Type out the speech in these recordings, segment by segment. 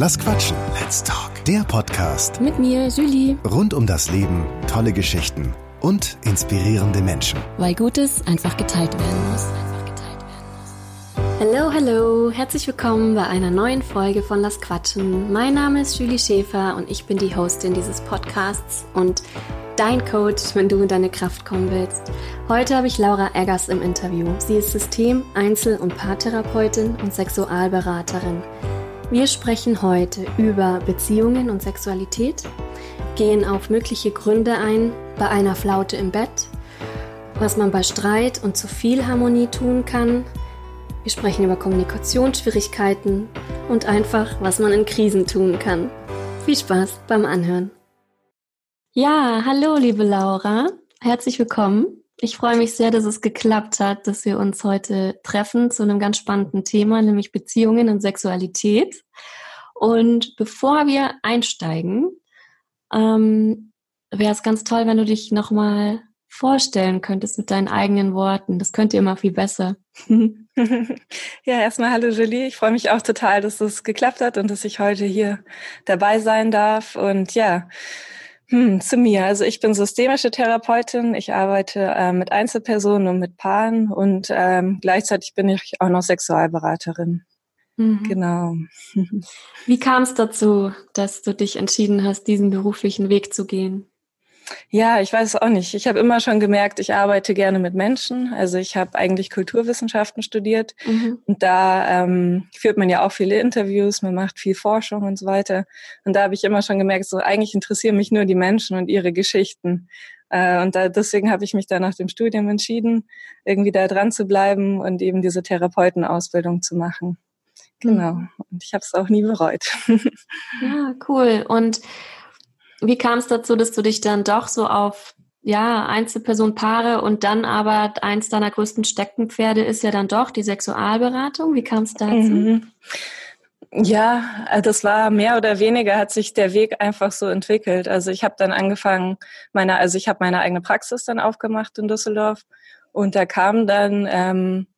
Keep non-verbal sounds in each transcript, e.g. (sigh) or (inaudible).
Lass quatschen. Let's talk. Der Podcast Mit mir, Julie. rund um das Leben, tolle Geschichten und inspirierende Menschen. Weil Gutes einfach geteilt werden muss. Hallo, hallo. Herzlich willkommen bei einer neuen Folge von Lass Quatschen. Mein Name ist Julie Schäfer und ich bin die Hostin dieses Podcasts und dein Coach, wenn du in deine Kraft kommen willst. Heute habe ich Laura Eggers im Interview. Sie ist System-, Einzel- und Paartherapeutin und Sexualberaterin. Wir sprechen heute über Beziehungen und Sexualität, gehen auf mögliche Gründe ein bei einer Flaute im Bett, was man bei Streit und zu viel Harmonie tun kann. Wir sprechen über Kommunikationsschwierigkeiten und einfach, was man in Krisen tun kann. Viel Spaß beim Anhören. Ja, hallo, liebe Laura. Herzlich willkommen. Ich freue mich sehr, dass es geklappt hat, dass wir uns heute treffen zu einem ganz spannenden Thema, nämlich Beziehungen und Sexualität. Und bevor wir einsteigen, ähm, wäre es ganz toll, wenn du dich nochmal vorstellen könntest mit deinen eigenen Worten. Das könnte immer viel besser. (laughs) ja, erstmal hallo Julie. Ich freue mich auch total, dass es geklappt hat und dass ich heute hier dabei sein darf. Und ja, hm, zu mir. Also ich bin systemische Therapeutin. Ich arbeite äh, mit Einzelpersonen und mit Paaren und ähm, gleichzeitig bin ich auch noch Sexualberaterin. Mhm. Genau. (laughs) Wie kam es dazu, dass du dich entschieden hast, diesen beruflichen Weg zu gehen? Ja, ich weiß es auch nicht. Ich habe immer schon gemerkt, ich arbeite gerne mit Menschen. Also ich habe eigentlich Kulturwissenschaften studiert mhm. und da ähm, führt man ja auch viele Interviews, man macht viel Forschung und so weiter. Und da habe ich immer schon gemerkt, so eigentlich interessieren mich nur die Menschen und ihre Geschichten. Äh, und da, deswegen habe ich mich da nach dem Studium entschieden, irgendwie da dran zu bleiben und eben diese Therapeutenausbildung zu machen. Genau. Mhm. Und ich habe es auch nie bereut. (laughs) ja, cool. Und wie kam es dazu, dass du dich dann doch so auf ja, Einzelpersonpaare und dann aber eins deiner größten Steckenpferde ist ja dann doch die Sexualberatung. Wie kam es dazu? Mhm. Ja, äh, das war mehr oder weniger hat sich der Weg einfach so entwickelt. Also ich habe dann angefangen, meine, also ich habe meine eigene Praxis dann aufgemacht in Düsseldorf und da kam dann ähm, äh,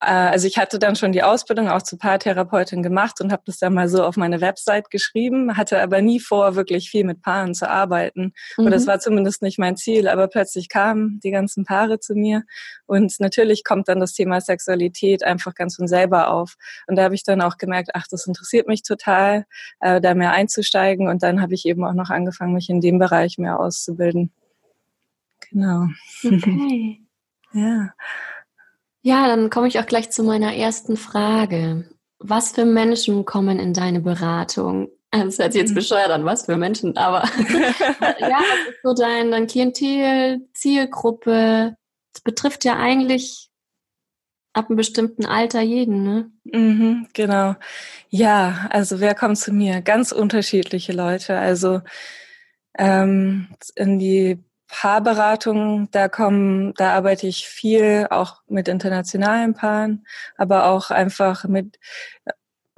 also ich hatte dann schon die Ausbildung auch zur Paartherapeutin gemacht und habe das dann mal so auf meine Website geschrieben, hatte aber nie vor, wirklich viel mit Paaren zu arbeiten. Mhm. Oder das war zumindest nicht mein Ziel. Aber plötzlich kamen die ganzen Paare zu mir und natürlich kommt dann das Thema Sexualität einfach ganz von selber auf. Und da habe ich dann auch gemerkt, ach, das interessiert mich total, äh, da mehr einzusteigen. Und dann habe ich eben auch noch angefangen, mich in dem Bereich mehr auszubilden. Genau. Okay. (laughs) ja. Ja, dann komme ich auch gleich zu meiner ersten Frage. Was für Menschen kommen in deine Beratung? (laughs) Das hört sich jetzt mhm. bescheuert an, was für Menschen, aber (laughs) (laughs) ja, was ist so dein, dein Klientel, Zielgruppe? Das betrifft ja eigentlich ab einem bestimmten Alter jeden, ne? Mhm, genau. Ja, also wer kommt zu mir? Ganz unterschiedliche Leute. Also ähm, in die Paarberatung, da kommen, da arbeite ich viel auch mit internationalen Paaren, aber auch einfach mit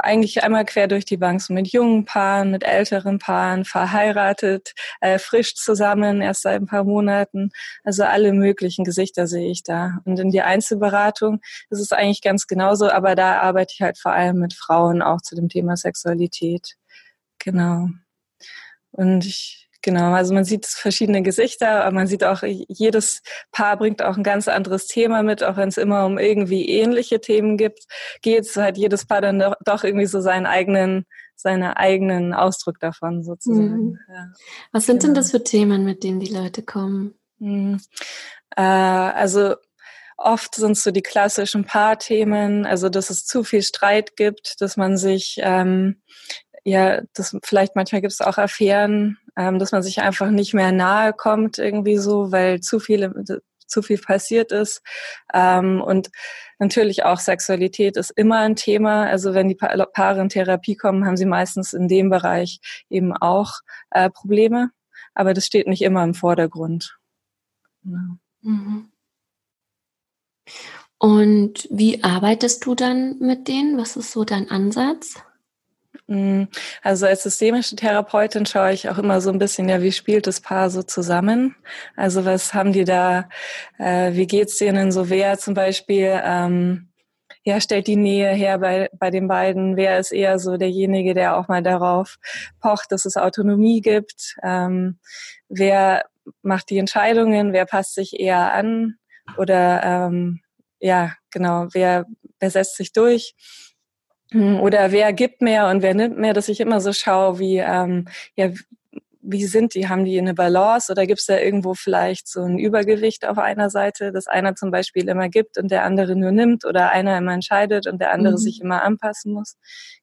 eigentlich einmal quer durch die Bank, so mit jungen Paaren, mit älteren Paaren, verheiratet, äh, frisch zusammen, erst seit ein paar Monaten. Also alle möglichen Gesichter sehe ich da. Und in die Einzelberatung ist es eigentlich ganz genauso, aber da arbeite ich halt vor allem mit Frauen auch zu dem Thema Sexualität. Genau. Und ich Genau, also man sieht verschiedene Gesichter, aber man sieht auch, jedes Paar bringt auch ein ganz anderes Thema mit, auch wenn es immer um irgendwie ähnliche Themen gibt, geht, so hat jedes Paar dann doch irgendwie so seinen eigenen, seinen eigenen Ausdruck davon sozusagen. Mhm. Ja. Was sind genau. denn das für Themen, mit denen die Leute kommen? Mhm. Äh, also oft sind es so die klassischen Paarthemen, also dass es zu viel Streit gibt, dass man sich ähm, ja, das vielleicht manchmal gibt es auch Affären, ähm, dass man sich einfach nicht mehr nahe kommt irgendwie so, weil zu viel zu viel passiert ist. Ähm, und natürlich auch Sexualität ist immer ein Thema. Also wenn die pa Paare in Therapie kommen, haben sie meistens in dem Bereich eben auch äh, Probleme. Aber das steht nicht immer im Vordergrund. Ja. Mhm. Und wie arbeitest du dann mit denen? Was ist so dein Ansatz? Mm, also als systemische Therapeutin schaue ich auch immer so ein bisschen, ja, wie spielt das Paar so zusammen? Also was haben die da, äh, wie geht's denen so wer zum Beispiel, ähm, ja, stellt die Nähe her bei, bei den beiden? Wer ist eher so derjenige, der auch mal darauf pocht, dass es Autonomie gibt? Ähm, wer macht die Entscheidungen? Wer passt sich eher an? Oder ähm, ja, genau, wer, wer setzt sich durch? Hm, oder wer gibt mehr und wer nimmt mehr, dass ich immer so schaue, wie, ähm, ja, wie sind die? Haben die eine Balance oder gibt es da irgendwo vielleicht so ein Übergewicht auf einer Seite, dass einer zum Beispiel immer gibt und der andere nur nimmt oder einer immer entscheidet und der andere mhm. sich immer anpassen muss?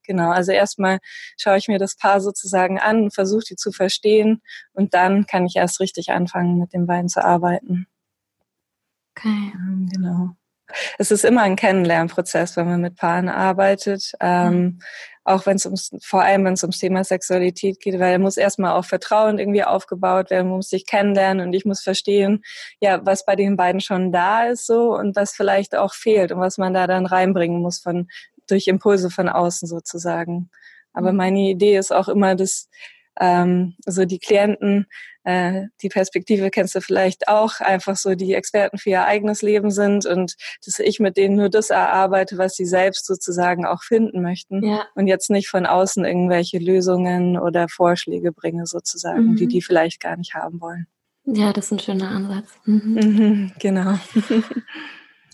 Genau, also erstmal schaue ich mir das Paar sozusagen an, versuche die zu verstehen und dann kann ich erst richtig anfangen, mit den beiden zu arbeiten. Okay. Ähm, genau. Es ist immer ein Kennenlernprozess, wenn man mit Paaren arbeitet. Ähm, mhm auch wenn es ums, vor allem wenn es ums Thema Sexualität geht, weil da muss erstmal auch Vertrauen irgendwie aufgebaut werden, man muss sich kennenlernen und ich muss verstehen, ja, was bei den beiden schon da ist so und was vielleicht auch fehlt und was man da dann reinbringen muss von, durch Impulse von außen sozusagen. Aber mhm. meine Idee ist auch immer, dass ähm, so die Klienten äh, die Perspektive kennst du vielleicht auch, einfach so die Experten für ihr eigenes Leben sind und dass ich mit denen nur das erarbeite, was sie selbst sozusagen auch finden möchten ja. und jetzt nicht von außen irgendwelche Lösungen oder Vorschläge bringe sozusagen, mhm. die die vielleicht gar nicht haben wollen. Ja, das ist ein schöner Ansatz. Mhm. Mhm, genau. (laughs)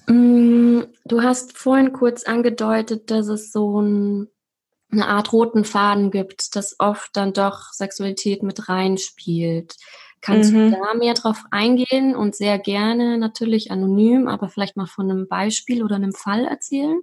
Mm, du hast vorhin kurz angedeutet, dass es so ein eine Art roten Faden gibt, das oft dann doch Sexualität mit reinspielt. Kannst mhm. du da mehr drauf eingehen und sehr gerne natürlich anonym, aber vielleicht mal von einem Beispiel oder einem Fall erzählen?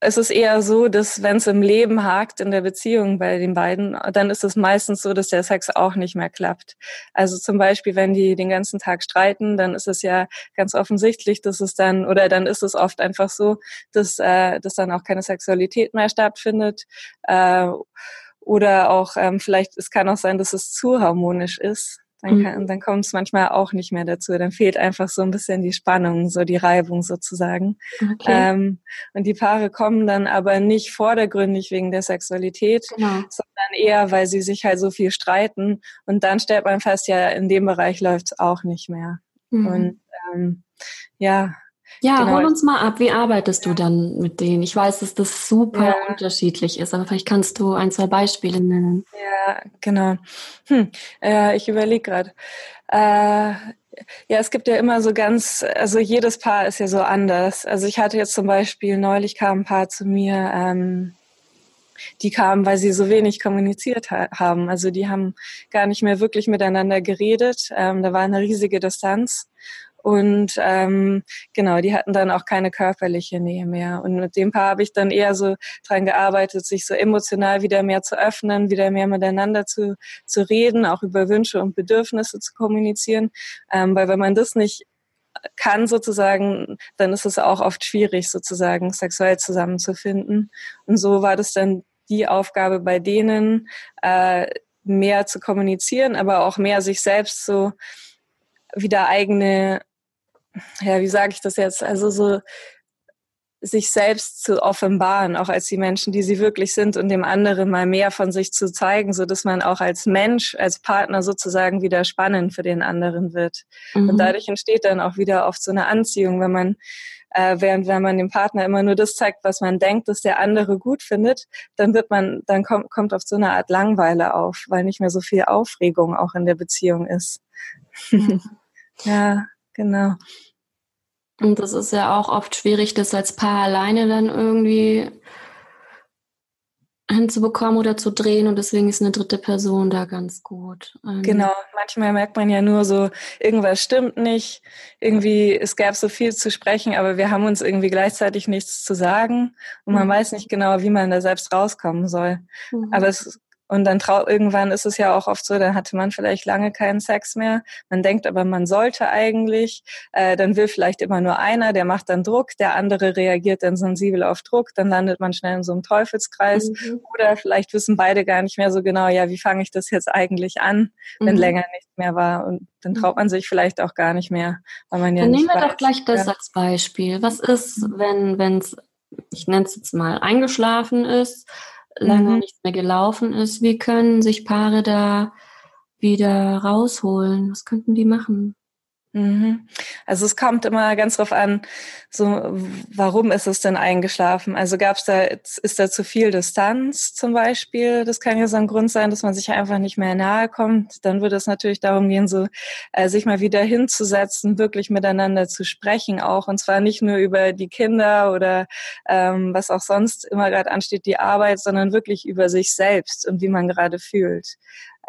Es ist eher so, dass wenn es im Leben hakt in der Beziehung bei den beiden, dann ist es meistens so, dass der Sex auch nicht mehr klappt. Also zum Beispiel, wenn die den ganzen Tag streiten, dann ist es ja ganz offensichtlich, dass es dann, oder dann ist es oft einfach so, dass, äh, dass dann auch keine Sexualität mehr stattfindet. Äh, oder auch ähm, vielleicht, es kann auch sein, dass es zu harmonisch ist. Dann, mhm. kann, dann kommt es manchmal auch nicht mehr dazu. Dann fehlt einfach so ein bisschen die Spannung, so die Reibung sozusagen. Okay. Ähm, und die Paare kommen dann aber nicht vordergründig wegen der Sexualität, genau. sondern eher, weil sie sich halt so viel streiten. Und dann stellt man fest, ja, in dem Bereich läuft es auch nicht mehr. Mhm. Und ähm, ja, ja, genau. hol uns mal ab. Wie arbeitest du dann mit denen? Ich weiß, dass das super ja. unterschiedlich ist, aber vielleicht kannst du ein, zwei Beispiele nennen. Ja, genau. Hm. Äh, ich überlege gerade. Äh, ja, es gibt ja immer so ganz, also jedes Paar ist ja so anders. Also ich hatte jetzt zum Beispiel, neulich kam ein Paar zu mir, ähm, die kamen, weil sie so wenig kommuniziert ha haben. Also die haben gar nicht mehr wirklich miteinander geredet. Ähm, da war eine riesige Distanz. Und ähm, genau, die hatten dann auch keine körperliche Nähe mehr. Und mit dem Paar habe ich dann eher so dran gearbeitet, sich so emotional wieder mehr zu öffnen, wieder mehr miteinander zu, zu reden, auch über Wünsche und Bedürfnisse zu kommunizieren. Ähm, weil wenn man das nicht kann sozusagen, dann ist es auch oft schwierig sozusagen sexuell zusammenzufinden. Und so war das dann die Aufgabe bei denen, äh, mehr zu kommunizieren, aber auch mehr sich selbst so wieder eigene ja, wie sage ich das jetzt? Also so sich selbst zu offenbaren, auch als die Menschen, die sie wirklich sind und dem anderen mal mehr von sich zu zeigen, so dass man auch als Mensch, als Partner sozusagen wieder spannend für den anderen wird. Mhm. Und dadurch entsteht dann auch wieder oft so eine Anziehung, wenn man äh, während wenn man dem Partner immer nur das zeigt, was man denkt, dass der andere gut findet, dann wird man, dann kommt, kommt oft so eine Art Langweile auf, weil nicht mehr so viel Aufregung auch in der Beziehung ist. Ja. (laughs) Genau. Und das ist ja auch oft schwierig, das als Paar alleine dann irgendwie hinzubekommen oder zu drehen und deswegen ist eine dritte Person da ganz gut. Ähm genau, manchmal merkt man ja nur so, irgendwas stimmt nicht, irgendwie, es gab so viel zu sprechen, aber wir haben uns irgendwie gleichzeitig nichts zu sagen und man mhm. weiß nicht genau, wie man da selbst rauskommen soll. Mhm. Aber es und dann trau irgendwann ist es ja auch oft so, dann hatte man vielleicht lange keinen Sex mehr. Man denkt aber, man sollte eigentlich. Äh, dann will vielleicht immer nur einer, der macht dann Druck, der andere reagiert dann sensibel auf Druck. Dann landet man schnell in so einem Teufelskreis. Mhm. Oder vielleicht wissen beide gar nicht mehr so genau, ja, wie fange ich das jetzt eigentlich an, wenn mhm. länger nichts mehr war. Und dann traut man sich vielleicht auch gar nicht mehr, weil man ja dann nicht nehmen wir weiß, doch gleich das ja. als Beispiel. Was ist, wenn, wenn es, ich nenne es jetzt mal, eingeschlafen ist? Lange mhm. nichts mehr gelaufen ist. Wie können sich Paare da wieder rausholen? Was könnten die machen? Mhm. Also es kommt immer ganz drauf an, so warum ist es denn eingeschlafen? Also gab es da ist da zu viel Distanz zum Beispiel? Das kann ja so ein Grund sein, dass man sich einfach nicht mehr nahe kommt. Dann würde es natürlich darum gehen, so äh, sich mal wieder hinzusetzen, wirklich miteinander zu sprechen, auch und zwar nicht nur über die Kinder oder ähm, was auch sonst immer gerade ansteht, die Arbeit, sondern wirklich über sich selbst und wie man gerade fühlt.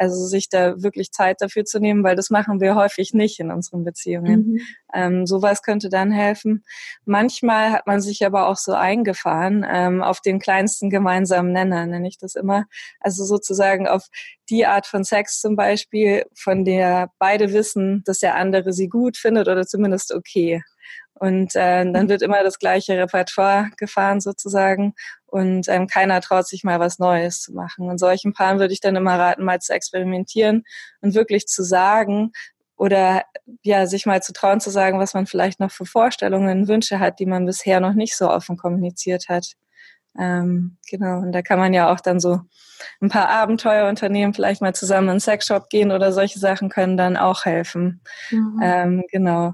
Also sich da wirklich Zeit dafür zu nehmen, weil das machen wir häufig nicht in unseren Beziehungen. Mhm. Ähm, sowas könnte dann helfen. Manchmal hat man sich aber auch so eingefahren ähm, auf den kleinsten gemeinsamen Nenner, nenne ich das immer. Also sozusagen auf die Art von Sex zum Beispiel, von der beide wissen, dass der andere sie gut findet oder zumindest okay. Und äh, dann wird immer das gleiche Repertoire gefahren sozusagen und ähm, keiner traut sich mal was Neues zu machen. Und solchen Paaren würde ich dann immer raten, mal zu experimentieren und wirklich zu sagen oder ja, sich mal zu trauen zu sagen, was man vielleicht noch für Vorstellungen, Wünsche hat, die man bisher noch nicht so offen kommuniziert hat. Ähm, genau, und da kann man ja auch dann so ein paar Abenteuer unternehmen, vielleicht mal zusammen in einen Sexshop gehen oder solche Sachen können dann auch helfen. Mhm. Ähm, genau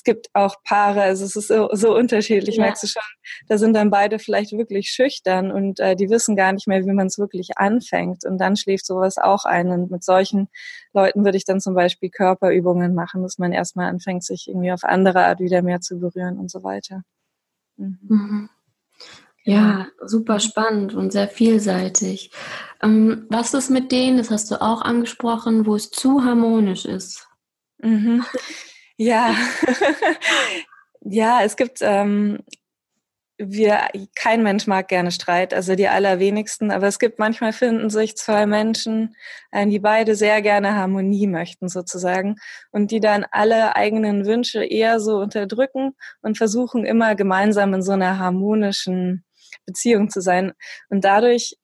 es gibt auch Paare, also es ist so, so unterschiedlich, ja. merkst du schon, da sind dann beide vielleicht wirklich schüchtern und äh, die wissen gar nicht mehr, wie man es wirklich anfängt. Und dann schläft sowas auch ein. Und mit solchen Leuten würde ich dann zum Beispiel Körperübungen machen, dass man erstmal anfängt, sich irgendwie auf andere Art wieder mehr zu berühren und so weiter. Mhm. Mhm. Ja, super spannend und sehr vielseitig. Ähm, was ist mit denen, das hast du auch angesprochen, wo es zu harmonisch ist? Mhm. Ja, ja, es gibt, ähm, wir, kein Mensch mag gerne Streit, also die allerwenigsten, aber es gibt manchmal finden sich zwei Menschen, äh, die beide sehr gerne Harmonie möchten sozusagen und die dann alle eigenen Wünsche eher so unterdrücken und versuchen immer gemeinsam in so einer harmonischen Beziehung zu sein. Und dadurch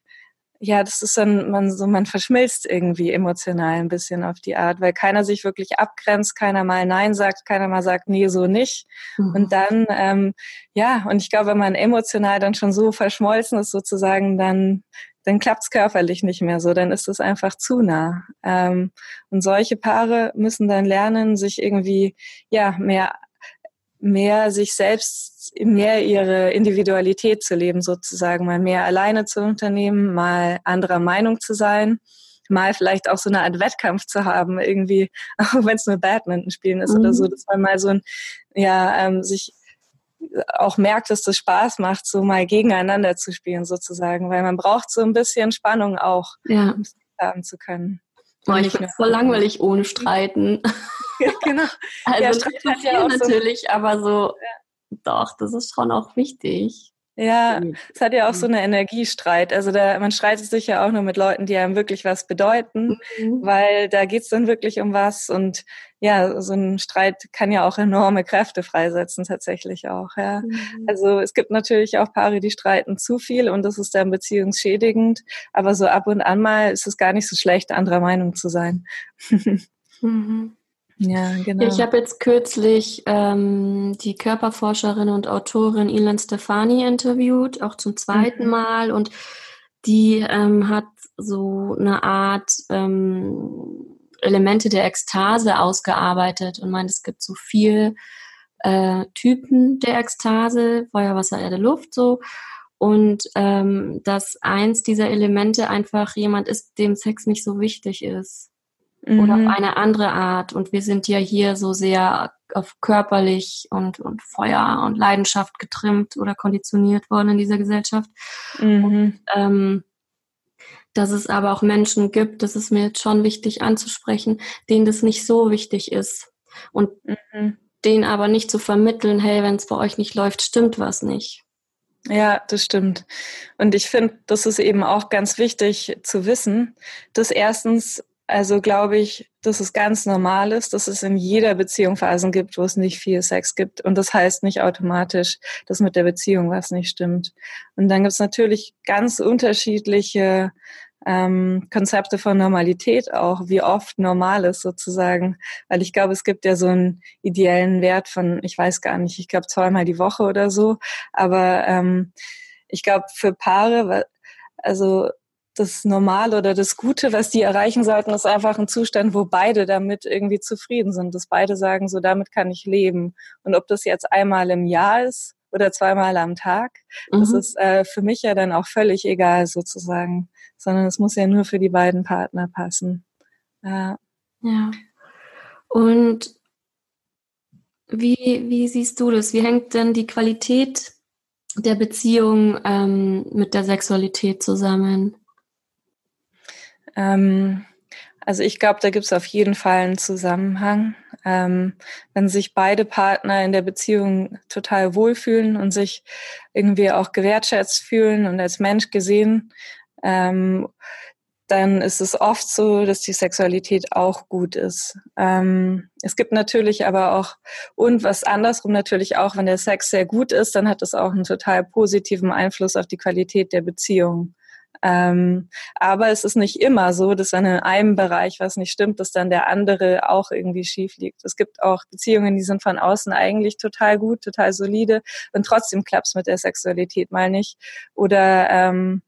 ja, das ist dann, man so, man verschmilzt irgendwie emotional ein bisschen auf die Art, weil keiner sich wirklich abgrenzt, keiner mal Nein sagt, keiner mal sagt, nee, so nicht. Mhm. Und dann, ähm, ja, und ich glaube, wenn man emotional dann schon so verschmolzen ist sozusagen, dann, dann klappt's körperlich nicht mehr so, dann ist es einfach zu nah. Ähm, und solche Paare müssen dann lernen, sich irgendwie, ja, mehr mehr sich selbst, mehr ihre Individualität zu leben sozusagen, mal mehr alleine zu unternehmen, mal anderer Meinung zu sein, mal vielleicht auch so eine Art Wettkampf zu haben, irgendwie, (laughs) auch wenn es nur Badminton spielen ist mhm. oder so, mhm. dass man mal so ein, ja, ähm, sich auch merkt, dass das Spaß macht, so mal gegeneinander zu spielen sozusagen, weil man braucht so ein bisschen Spannung auch, ja. um haben zu können. Oh, ich finde es voll langweilig ohne Streiten. (laughs) genau. (laughs) Also ja, Streit hat ja natürlich, so aber so, ja. Doch, das ist schon auch wichtig. Ja, es hat ja auch so eine Energiestreit. Also da, man streitet sich ja auch nur mit Leuten, die einem wirklich was bedeuten, mhm. weil da geht's dann wirklich um was. Und ja, so ein Streit kann ja auch enorme Kräfte freisetzen, tatsächlich auch. Ja. Mhm. Also es gibt natürlich auch Paare, die streiten zu viel und das ist dann beziehungsschädigend. Aber so ab und an mal ist es gar nicht so schlecht, anderer Meinung zu sein. (laughs) mhm. Ja, genau. Ich habe jetzt kürzlich ähm, die Körperforscherin und Autorin Ilan Stefani interviewt, auch zum zweiten mhm. Mal. Und die ähm, hat so eine Art ähm, Elemente der Ekstase ausgearbeitet und meint, es gibt so vier äh, Typen der Ekstase, Feuer, Wasser, Erde, Luft so. Und ähm, dass eins dieser Elemente einfach jemand ist, dem Sex nicht so wichtig ist mhm. oder auf mhm. eine andere Art. Und wir sind ja hier so sehr auf körperlich und, und Feuer und Leidenschaft getrimmt oder konditioniert worden in dieser Gesellschaft. Mhm. Und, ähm, dass es aber auch Menschen gibt, das ist mir jetzt schon wichtig anzusprechen, denen das nicht so wichtig ist. Und mhm. denen aber nicht zu vermitteln, hey, wenn es bei euch nicht läuft, stimmt was nicht. Ja, das stimmt. Und ich finde, das ist eben auch ganz wichtig zu wissen, dass erstens also glaube ich, dass es ganz normal ist, dass es in jeder Beziehung Phasen gibt, wo es nicht viel Sex gibt. Und das heißt nicht automatisch, dass mit der Beziehung was nicht stimmt. Und dann gibt es natürlich ganz unterschiedliche ähm, Konzepte von Normalität auch, wie oft normal ist sozusagen. Weil ich glaube, es gibt ja so einen ideellen Wert von, ich weiß gar nicht, ich glaube zweimal die Woche oder so. Aber ähm, ich glaube, für Paare, also das Normale oder das Gute, was die erreichen sollten, ist einfach ein Zustand, wo beide damit irgendwie zufrieden sind, dass beide sagen, so damit kann ich leben. Und ob das jetzt einmal im Jahr ist oder zweimal am Tag, mhm. das ist äh, für mich ja dann auch völlig egal sozusagen, sondern es muss ja nur für die beiden Partner passen. Ja. ja. Und wie, wie siehst du das? Wie hängt denn die Qualität der Beziehung ähm, mit der Sexualität zusammen? Ähm, also ich glaube, da gibt es auf jeden Fall einen Zusammenhang. Ähm, wenn sich beide Partner in der Beziehung total wohlfühlen und sich irgendwie auch gewertschätzt fühlen und als Mensch gesehen, ähm, dann ist es oft so, dass die Sexualität auch gut ist. Ähm, es gibt natürlich aber auch, und was andersrum natürlich auch, wenn der Sex sehr gut ist, dann hat es auch einen total positiven Einfluss auf die Qualität der Beziehung. Ähm, aber es ist nicht immer so, dass dann in einem Bereich was nicht stimmt, dass dann der andere auch irgendwie schief liegt. Es gibt auch Beziehungen, die sind von außen eigentlich total gut, total solide und trotzdem klappt es mit der Sexualität mal nicht. Oder ähm,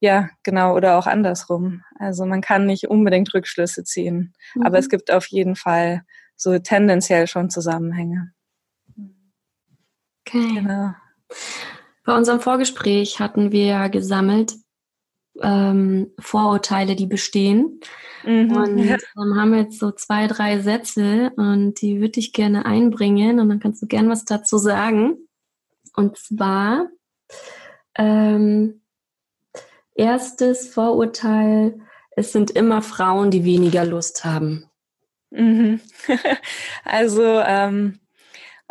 ja, genau, oder auch andersrum. Also man kann nicht unbedingt Rückschlüsse ziehen, mhm. aber es gibt auf jeden Fall so tendenziell schon Zusammenhänge. Okay. Genau. Bei unserem Vorgespräch hatten wir gesammelt ähm, Vorurteile, die bestehen. Mhm. Und ähm, haben jetzt so zwei, drei Sätze und die würde ich gerne einbringen und dann kannst du gern was dazu sagen. Und zwar ähm, erstes Vorurteil, es sind immer Frauen, die weniger Lust haben. Mhm. (laughs) Also ähm,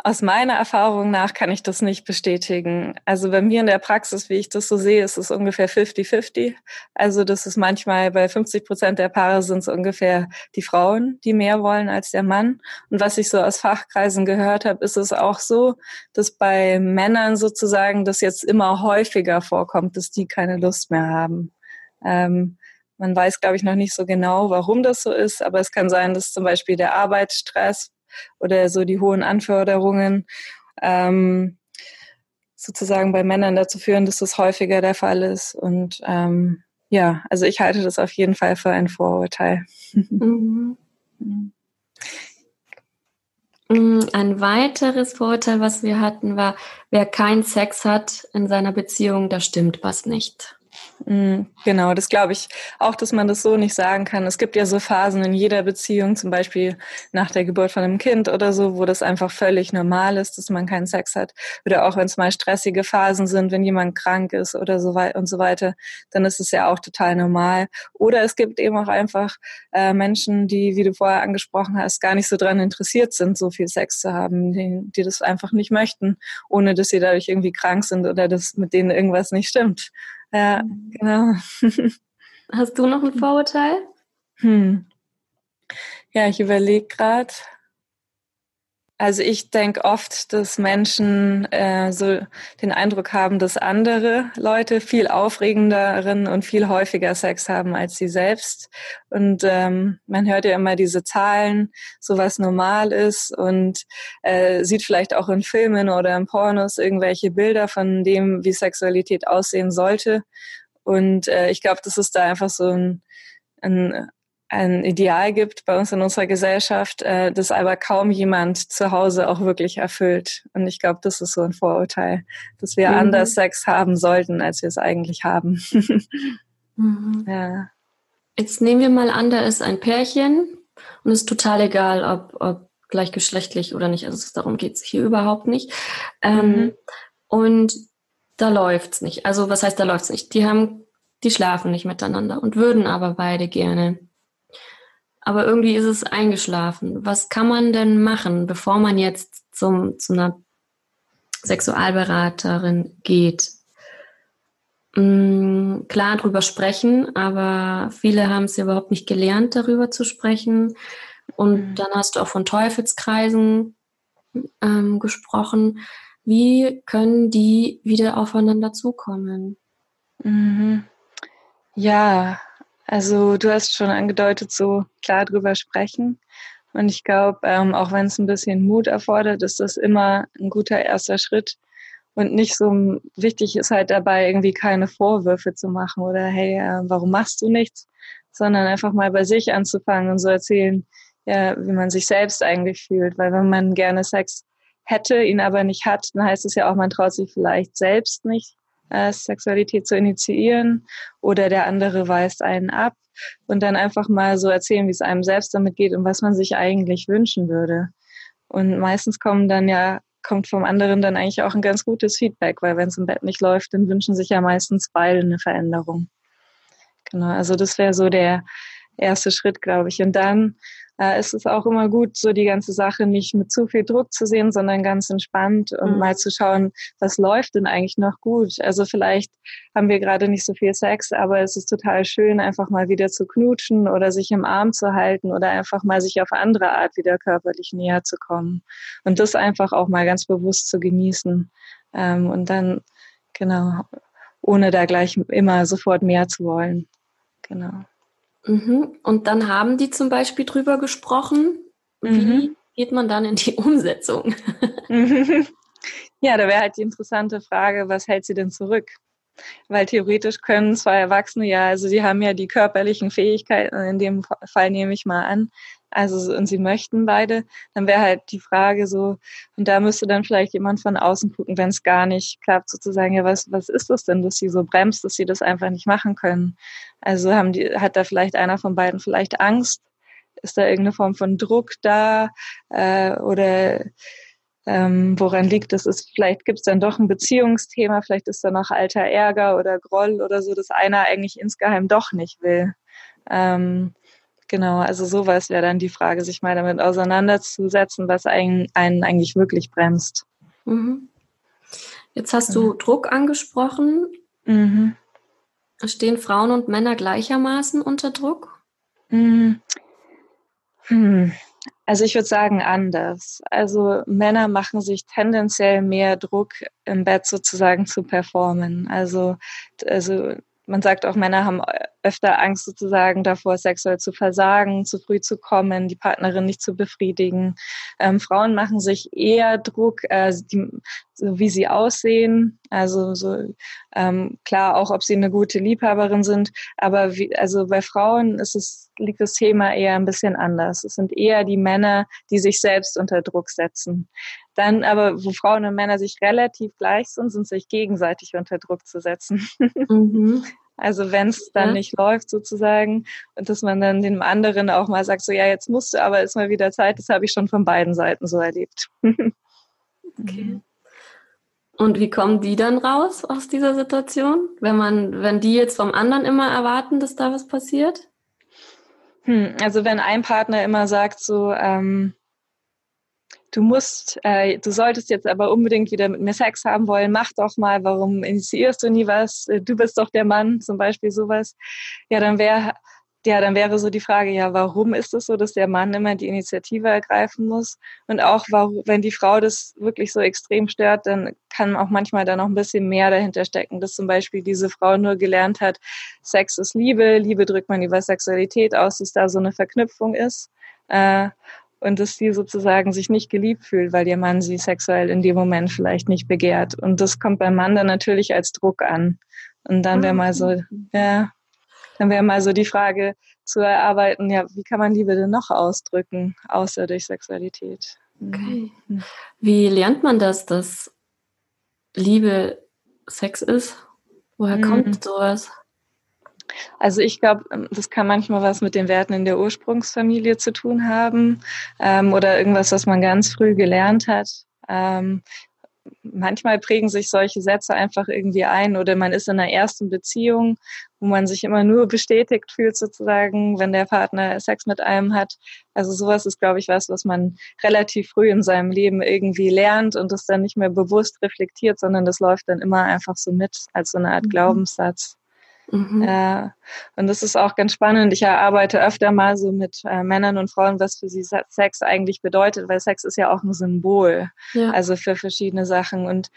aus meiner Erfahrung nach kann ich das nicht bestätigen. Also bei mir in der Praxis, wie ich das so sehe, ist es ungefähr 50-50. Also das ist manchmal bei 50 Prozent der Paare sind es ungefähr die Frauen, die mehr wollen als der Mann. Und was ich so aus Fachkreisen gehört habe, ist es auch so, dass bei Männern sozusagen das jetzt immer häufiger vorkommt, dass die keine Lust mehr haben. Ähm, man weiß, glaube ich, noch nicht so genau, warum das so ist, aber es kann sein, dass zum Beispiel der Arbeitsstress oder so die hohen Anforderungen ähm, sozusagen bei Männern dazu führen, dass das häufiger der Fall ist. Und ähm, ja, also ich halte das auf jeden Fall für ein Vorurteil. (laughs) Mhm. Mm, ein weiteres Vorurteil, was wir hatten, war, wer keinen Sex hat in seiner Beziehung, da stimmt was nicht. Mm, genau, das glaube ich auch, dass man das so nicht sagen kann. Es gibt ja so Phasen in jeder Beziehung, zum Beispiel nach der Geburt von einem Kind oder so, wo das einfach völlig normal ist, dass man keinen Sex hat. Oder auch wenn es mal stressige Phasen sind, wenn jemand krank ist oder so weiter und so weiter, dann ist es ja auch total normal. Oder es gibt eben auch einfach äh, Menschen, die, wie du vorher angesprochen hast, gar nicht so dran interessiert sind, so viel Sex zu haben, die, die das einfach nicht möchten, ohne dass sie dadurch irgendwie krank sind oder dass mit denen irgendwas nicht stimmt. Ja, genau. Hast du noch ein Vorurteil? Hm. Ja, ich überlege gerade. Also ich denke oft, dass Menschen äh, so den Eindruck haben, dass andere Leute viel aufregenderen und viel häufiger Sex haben als sie selbst. Und ähm, man hört ja immer diese Zahlen, so was normal ist und äh, sieht vielleicht auch in Filmen oder in Pornos irgendwelche Bilder von dem, wie Sexualität aussehen sollte. Und äh, ich glaube, das ist da einfach so ein, ein ein Ideal gibt bei uns in unserer Gesellschaft, äh, das aber kaum jemand zu Hause auch wirklich erfüllt. Und ich glaube, das ist so ein Vorurteil, dass wir mhm. anders Sex haben sollten, als wir es eigentlich haben. mhm. (laughs) ja. Jetzt nehmen wir mal an, da ist ein Pärchen und es ist total egal, ob, ob gleichgeschlechtlich oder nicht. Also darum geht es hier überhaupt nicht. Ähm, mhm. Und da läuft's nicht. Also was heißt, da läuft's nicht? Die haben, die schlafen nicht miteinander und würden aber beide gerne aber irgendwie ist es eingeschlafen. Was kann man denn machen, bevor man jetzt zum, zu einer Sexualberaterin geht? Mhm, klar drüber sprechen, aber viele haben es ja überhaupt nicht gelernt, darüber zu sprechen. Und mhm. dann hast du auch von Teufelskreisen ähm, gesprochen. Wie können die wieder aufeinander zukommen? Mhm. Ja, also du hast schon angedeutet, so klar drüber sprechen. Und ich glaube, ähm, auch wenn es ein bisschen Mut erfordert, ist das immer ein guter erster Schritt. Und nicht so wichtig ist halt dabei, irgendwie keine Vorwürfe zu machen oder hey, äh, warum machst du nichts? Sondern einfach mal bei sich anzufangen und so erzählen, ja, wie man sich selbst eigentlich fühlt. Weil wenn man gerne Sex hätte, ihn aber nicht hat, dann heißt es ja auch, man traut sich vielleicht selbst nicht, äh, Sexualität zu initiieren oder der andere weist einen ab und dann einfach mal so erzählen, wie es einem selbst damit geht und was man sich eigentlich wünschen würde. Und meistens kommen dann ja kommt vom anderen dann eigentlich auch ein ganz gutes Feedback, weil wenn es im Bett nicht läuft, dann wünschen sich ja meistens beide eine Veränderung. Genau, also das wäre so der erste Schritt, glaube ich. Und dann äh, ist es auch immer gut, so die ganze Sache nicht mit zu viel Druck zu sehen, sondern ganz entspannt und mhm. mal zu schauen, was läuft denn eigentlich noch gut. Also vielleicht haben wir gerade nicht so viel Sex, aber es ist total schön, einfach mal wieder zu knutschen oder sich im Arm zu halten oder einfach mal sich auf andere Art wieder körperlich näher zu kommen. Und das einfach auch mal ganz bewusst zu genießen. Ähm, und dann, genau, ohne da gleich immer sofort mehr zu wollen. Genau. Mhm. Und dann haben die zum Beispiel drüber gesprochen. Wie mhm. geht man dann in die Umsetzung? (laughs) ja, da wäre halt die interessante Frage, was hält sie denn zurück? Weil theoretisch können zwei Erwachsene ja, also sie haben ja die körperlichen Fähigkeiten, in dem Fall nehme ich mal an, also und sie möchten beide, dann wäre halt die Frage so, und da müsste dann vielleicht jemand von außen gucken, wenn es gar nicht klappt, sozusagen, ja, was, was ist das denn, dass sie so bremst, dass sie das einfach nicht machen können? Also haben die, hat da vielleicht einer von beiden vielleicht Angst? Ist da irgendeine Form von Druck da? Äh, oder ähm, woran liegt das? Ist, vielleicht gibt es dann doch ein Beziehungsthema, vielleicht ist da noch alter Ärger oder Groll oder so, dass einer eigentlich insgeheim doch nicht will. Ähm, Genau, also sowas wäre dann die Frage, sich mal damit auseinanderzusetzen, was einen, einen eigentlich wirklich bremst. Mhm. Jetzt hast du Druck angesprochen. Mhm. Stehen Frauen und Männer gleichermaßen unter Druck? Mhm. Hm. Also ich würde sagen anders. Also Männer machen sich tendenziell mehr Druck im Bett sozusagen zu performen. Also, also man sagt auch, Männer haben öfter Angst sozusagen davor, sexuell zu versagen, zu früh zu kommen, die Partnerin nicht zu befriedigen. Ähm, Frauen machen sich eher Druck, äh, die, so wie sie aussehen. Also so ähm, klar auch, ob sie eine gute Liebhaberin sind. Aber wie, also bei Frauen ist es liegt das Thema eher ein bisschen anders. Es sind eher die Männer, die sich selbst unter Druck setzen. Dann aber, wo Frauen und Männer sich relativ gleich sind, sind sich gegenseitig unter Druck zu setzen. (laughs) Mhm. Also wenn es dann ja. nicht läuft sozusagen und dass man dann dem anderen auch mal sagt, so ja, jetzt musst du, aber ist mal wieder Zeit, das habe ich schon von beiden Seiten so erlebt. (laughs) okay. Und wie kommen die dann raus aus dieser Situation, wenn man, wenn die jetzt vom anderen immer erwarten, dass da was passiert? Hm, also wenn ein Partner immer sagt so, ähm, du musst, äh, du solltest jetzt aber unbedingt wieder mit mir Sex haben wollen, mach doch mal, warum initiierst du nie was? Äh, du bist doch der Mann, zum Beispiel sowas. Ja, dann wäre ja, dann wäre so die Frage, ja, warum ist es so, dass der Mann immer die Initiative ergreifen muss? Und auch, wenn die Frau das wirklich so extrem stört, dann kann auch manchmal da noch ein bisschen mehr dahinter stecken, dass zum Beispiel diese Frau nur gelernt hat, Sex ist Liebe, Liebe drückt man über Sexualität aus, dass da so eine Verknüpfung ist. Äh, und dass sie sozusagen sich nicht geliebt fühlt, weil ihr Mann sie sexuell in dem Moment vielleicht nicht begehrt. Und das kommt beim Mann dann natürlich als Druck an. Und dann wäre mal so, mhm. ja, dann wäre mal so die Frage zu erarbeiten, ja, wie kann man Liebe denn noch ausdrücken, außer durch Sexualität? Okay. Mhm. Wie lernt man das, dass Liebe Sex ist? Woher mhm. kommt sowas? Also ich glaube, ähm, das kann manchmal was mit den Werten in der Ursprungsfamilie zu tun haben ähm, oder irgendwas, was man ganz früh gelernt hat. Ähm, manchmal prägen sich solche Sätze einfach irgendwie ein oder man ist in einer ersten Beziehung, wo man sich immer nur bestätigt fühlt sozusagen, wenn der Partner Sex mit einem hat. Also sowas ist, glaube ich, was, was man relativ früh in seinem Leben irgendwie lernt und das dann nicht mehr bewusst reflektiert, sondern das läuft dann immer einfach so mit als so eine Art mhm. Glaubenssatz. Mhm. Ja, und das ist auch ganz spannend. Ich arbeite öfter mal so mit äh, Männern und Frauen, was für sie Sex eigentlich bedeutet, weil Sex ist ja auch ein Symbol, ja. also für verschiedene Sachen. Und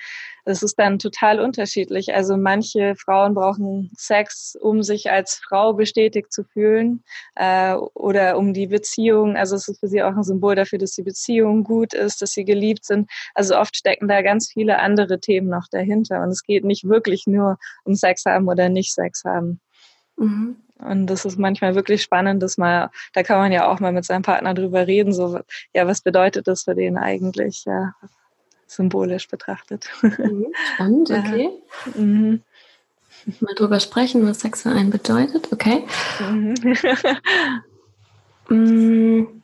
es ist dann total unterschiedlich. Also manche Frauen brauchen Sex, um sich als Frau bestätigt zu fühlen äh, oder um die Beziehung. Also es ist für sie auch ein Symbol dafür, dass die Beziehung gut ist, dass sie geliebt sind. Also oft stecken da ganz viele andere Themen noch dahinter. Und es geht nicht wirklich nur um Sex haben oder nicht Sex haben. Mhm. Und das ist manchmal wirklich spannend, dass man, da kann man ja auch mal mit seinem Partner drüber reden, so, ja, was bedeutet das für den eigentlich, ja, symbolisch betrachtet. Mhm, (laughs) spannend, okay. Ja. Mhm. Mal drüber sprechen, was Sex für einen bedeutet, okay. Mhm. Mm.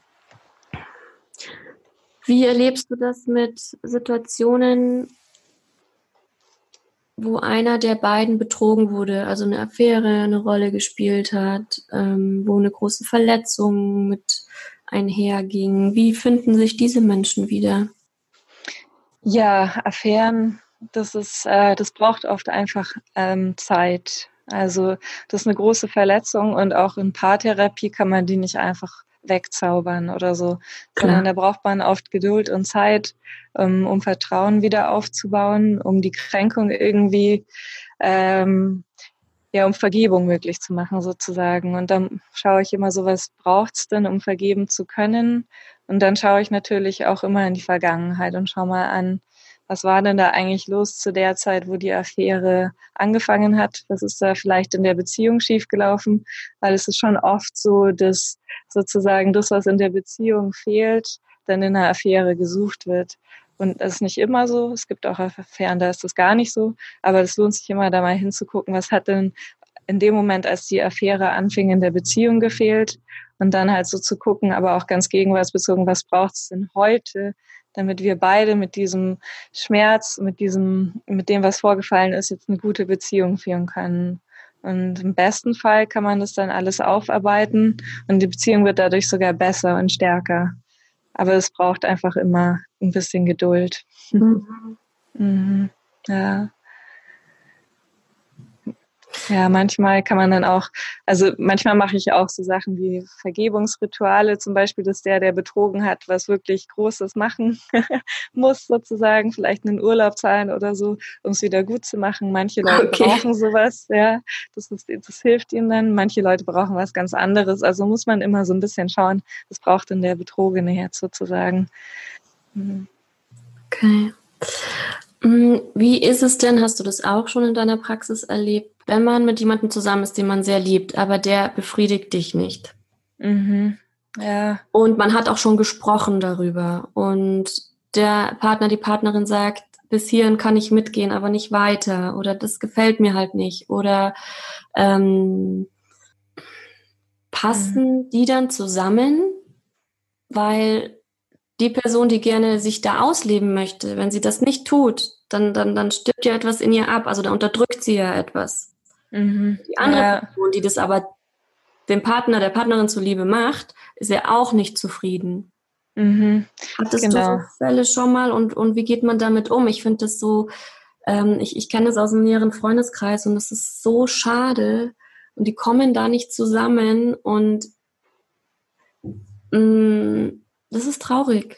Wie erlebst du das mit Situationen, wo einer der beiden betrogen wurde, also eine Affäre eine Rolle gespielt hat, ähm, wo eine große Verletzung mit einherging. Wie finden sich diese Menschen wieder? Ja, Affären, das ist, äh, das braucht oft einfach ähm, Zeit. Also das ist eine große Verletzung und auch in Paartherapie kann man die nicht einfach wegzaubern oder so, sondern da braucht man oft Geduld und Zeit, um, ähm, um Vertrauen wieder aufzubauen, um die Kränkung irgendwie, ähm, ja, um Vergebung möglich zu machen sozusagen. Und dann schaue ich immer so, was braucht's denn, um vergeben zu können? Und dann schaue ich natürlich auch immer in die Vergangenheit und schaue mal an, was war denn da eigentlich los zu der Zeit, wo die Affäre angefangen hat? Was ist da vielleicht in der Beziehung schiefgelaufen? Weil es ist schon oft so, dass sozusagen das, was in der Beziehung fehlt, dann in einer Affäre gesucht wird. Und das ist nicht immer so. Es gibt auch Affären, da ist das gar nicht so. Aber es lohnt sich immer, da mal hinzugucken, was hat denn in dem Moment, als die Affäre anfing, in der Beziehung gefehlt. Und dann halt so zu gucken, aber auch ganz gegenwartsbezogen, was braucht es denn heute, damit wir beide mit diesem Schmerz, mit diesem, mit dem, was vorgefallen ist, jetzt eine gute Beziehung führen können. Und im besten Fall kann man das dann alles aufarbeiten und die Beziehung wird dadurch sogar besser und stärker. Aber es braucht einfach immer ein bisschen Geduld. Mhm. (laughs) mhm. Ja. Ja, manchmal kann man dann auch, also manchmal mache ich auch so Sachen wie Vergebungsrituale, zum Beispiel, dass der, der betrogen hat, was wirklich Großes machen (laughs) muss, sozusagen, vielleicht einen Urlaub zahlen oder so, um es wieder gut zu machen. Manche Leute okay. brauchen sowas, ja, das, ist, das hilft ihnen dann. Manche Leute brauchen was ganz anderes. Also muss man immer so ein bisschen schauen, was braucht denn der Betrogene jetzt sozusagen. Mhm. Okay. Mm, wie ist es denn, hast du das auch schon in deiner Praxis erlebt, wenn man mit jemandem zusammen ist, den man sehr liebt, aber der befriedigt dich nicht? Mhm. Ja. Und man hat auch schon gesprochen darüber und der Partner, die Partnerin sagt, bis hierhin kann ich mitgehen, aber nicht weiter oder das gefällt mir halt nicht oder ähm, passen mhm. die dann zusammen, weil die Person, die gerne sich da ausleben möchte, wenn sie das nicht tut, dann, dann, dann stirbt ja etwas in ihr ab. Also da unterdrückt sie ja etwas. Mhm. Die andere ja. Person, die das aber dem Partner, der Partnerin zuliebe macht, ist ja auch nicht zufrieden. Mhm. Hattest genau. du so Fälle schon mal und, und wie geht man damit um? Ich finde das so, ähm, ich, ich kenne das aus einem näheren Freundeskreis und das ist so schade und die kommen da nicht zusammen und mh, mm, das ist traurig.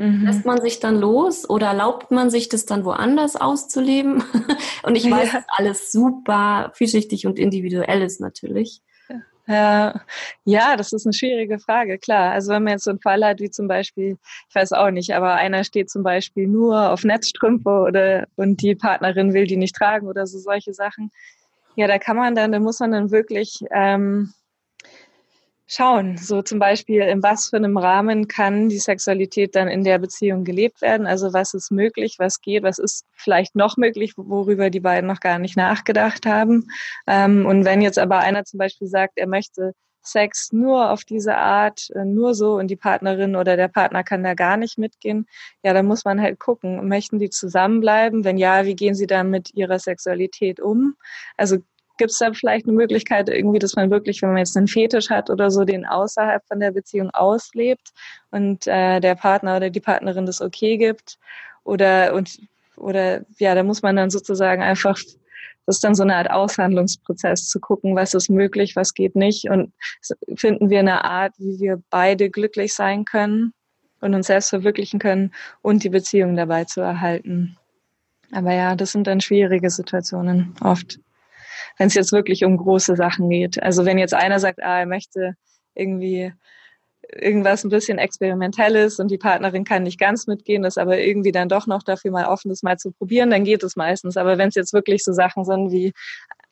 Mhm. Lässt man sich dann los oder erlaubt man sich das dann woanders auszuleben? (laughs) und ich weiß, ja. dass alles super vielschichtig und individuell ist natürlich. Ja, ja, das ist eine schwierige Frage, klar. Also wenn man jetzt so einen Fall hat, wie zum Beispiel, ich weiß auch nicht, aber einer steht zum Beispiel nur auf Netzstrümpfe oder und die Partnerin will die nicht tragen oder so solche Sachen. Ja, da kann man dann, da muss man dann wirklich ähm, schauen. So zum Beispiel, in was für einem Rahmen kann die Sexualität dann in der Beziehung gelebt werden? Also was ist möglich, was geht, was ist vielleicht noch möglich, worüber die beiden noch gar nicht nachgedacht haben. Ähm, und wenn jetzt aber einer zum Beispiel sagt, er möchte Sex nur auf diese Art, äh, nur so und die Partnerin oder der Partner kann da gar nicht mitgehen, ja, dann muss man halt gucken, möchten die zusammenbleiben? Wenn ja, wie gehen sie dann mit ihrer Sexualität um? Also Gibt es da vielleicht eine Möglichkeit irgendwie, dass man wirklich, wenn man jetzt einen Fetisch hat oder so, den außerhalb von der Beziehung auslebt und äh, der Partner oder die Partnerin das okay gibt? Oder und oder ja, da muss man dann sozusagen einfach das ist dann so eine Art Aushandlungsprozess, zu gucken, was ist möglich, was geht nicht und finden wir eine Art, wie wir beide glücklich sein können und uns selbst verwirklichen können und die Beziehung dabei zu erhalten. Aber ja, das sind dann schwierige Situationen oft, wenn es jetzt wirklich um große Sachen geht. Also wenn jetzt einer sagt, ah, er möchte irgendwie irgendwas ein bisschen experimentelles und die Partnerin kann nicht ganz mitgehen, ist aber irgendwie dann doch noch dafür mal offen, das mal zu probieren, dann geht es meistens. Aber wenn es jetzt wirklich so Sachen sind wie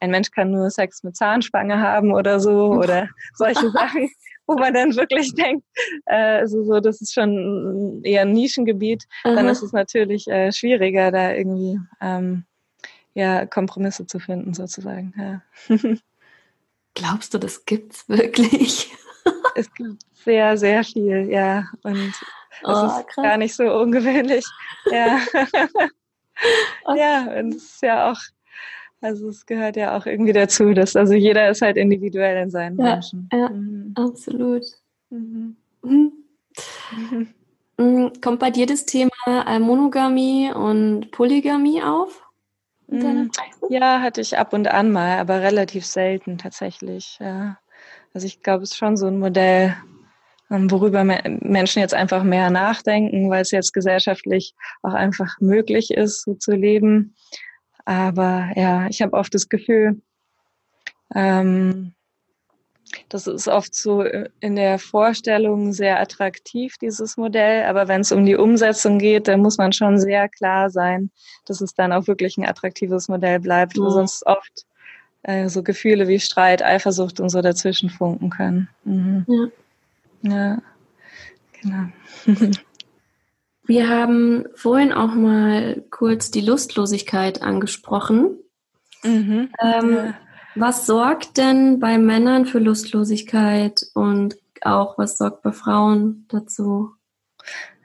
ein Mensch kann nur Sex mit Zahnspange haben oder so oder (laughs) solche Sachen, wo man dann wirklich denkt, äh, also so, das ist schon eher ein Nischengebiet, Aha. dann ist es natürlich äh, schwieriger, da irgendwie ähm, ja Kompromisse zu finden sozusagen. Ja. (laughs) Glaubst du, das gibt's wirklich? es gibt sehr, sehr viel, ja. Und oh, es ist krass. gar nicht so ungewöhnlich. Ja. okay. (laughs) Ja, und es ist ja auch, also es gehört ja auch irgendwie dazu, dass also jeder ist halt individuell in seinen ja, Wünschen. Ja, mhm. absolut. Mhm. Mhm. (laughs) mhm. Kommt bei dir das Thema äh, Monogamie und Polygamie auf? Mhm. Ja, hatte ich ab und an mal, aber relativ selten tatsächlich. Ja. Also ich glaube, es ist schon so ein Modell, ähm, worüber Menschen jetzt einfach mehr nachdenken, weil es jetzt gesellschaftlich auch einfach möglich ist, so zu leben. Aber ja, ich habe oft das Gefühl, ähm, das ist oft so in der Vorstellung sehr attraktiv, dieses Modell. Aber wenn es um die Umsetzung geht, dann muss man schon sehr klar sein, dass es dann auch wirklich ein attraktives Modell bleibt, mhm. wo sonst oft äh, so Gefühle wie Streit, Eifersucht und so dazwischen funken können. Mhm. Ja. Ja, genau. (laughs) Wir haben vorhin auch mal kurz die Lustlosigkeit angesprochen. Mhm. Ähm, ja. Was sorgt denn bei Männern für Lustlosigkeit und auch was sorgt bei Frauen dazu?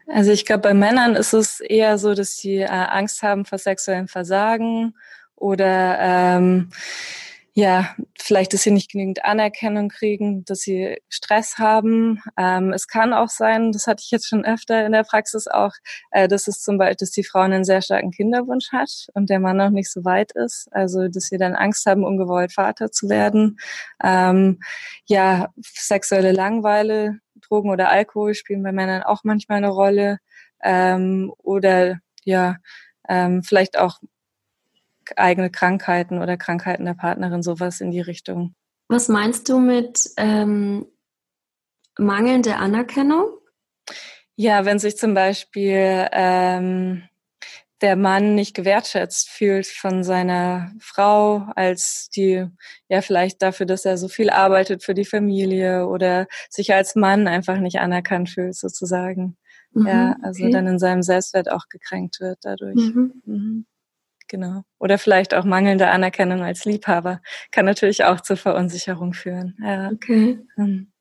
Also ich glaube, bei Männern ist es eher so, dass sie äh, Angst haben vor sexuellem Versagen oder ähm, ja, vielleicht, dass sie nicht genügend Anerkennung kriegen, dass sie Stress haben. Ähm, es kann auch sein, das hatte ich jetzt schon öfter in der Praxis auch, äh, dass es zum Beispiel, dass die Frau einen sehr starken Kinderwunsch hat und der Mann noch nicht so weit ist. Also, dass sie dann Angst haben, ungewollt Vater zu werden. Ähm, ja, sexuelle Langweile, Drogen oder Alkohol spielen bei Männern auch manchmal eine Rolle. Ähm, oder ja, ähm, vielleicht auch eigene Krankheiten oder Krankheiten der Partnerin, sowas in die Richtung. Was meinst du mit ähm, mangelnde Anerkennung? Ja, wenn sich zum Beispiel ähm, der Mann nicht gewertschätzt fühlt von seiner Frau als die, ja, vielleicht dafür, dass er so viel arbeitet für die Familie oder sich als Mann einfach nicht anerkannt fühlt, sozusagen. Mhm, ja, also okay. dann in seinem Selbstwert auch gekränkt wird dadurch. Mhm. Mhm. Genau. Oder vielleicht auch mangelnde Anerkennung als Liebhaber kann natürlich auch zur Verunsicherung führen. Ja. Okay. Hm.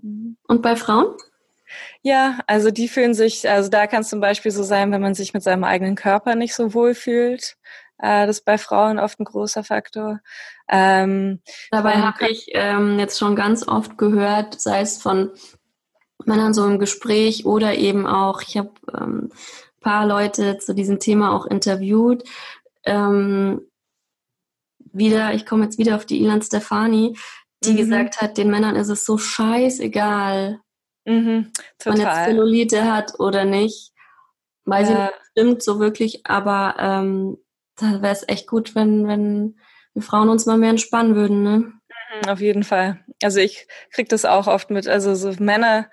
Mhm. Und bei Frauen? Ja, also die fühlen sich, also da kann es zum Beispiel so sein, wenn man sich mit seinem eigenen Körper nicht so wohl fühlt. Äh, das ist bei Frauen oft ein großer Faktor. Ähm, Dabei habe ich ähm, jetzt schon ganz oft gehört, sei es von Männern so im Gespräch oder eben auch, ich habe ähm, paar Leute zu diesem Thema auch interviewt, ähm, wieder, ich komme jetzt wieder auf die Ilan Stefani, die mhm. gesagt hat, den Männern ist es so scheißegal, mhm, ob man jetzt Zellulite hat oder nicht. Weiß ja. ich nicht, stimmt so wirklich, aber ähm, da wäre es echt gut, wenn, wenn wir Frauen uns mal mehr entspannen würden, ne? Mhm, auf jeden Fall. Also ich kriege das auch oft mit. Also so Männer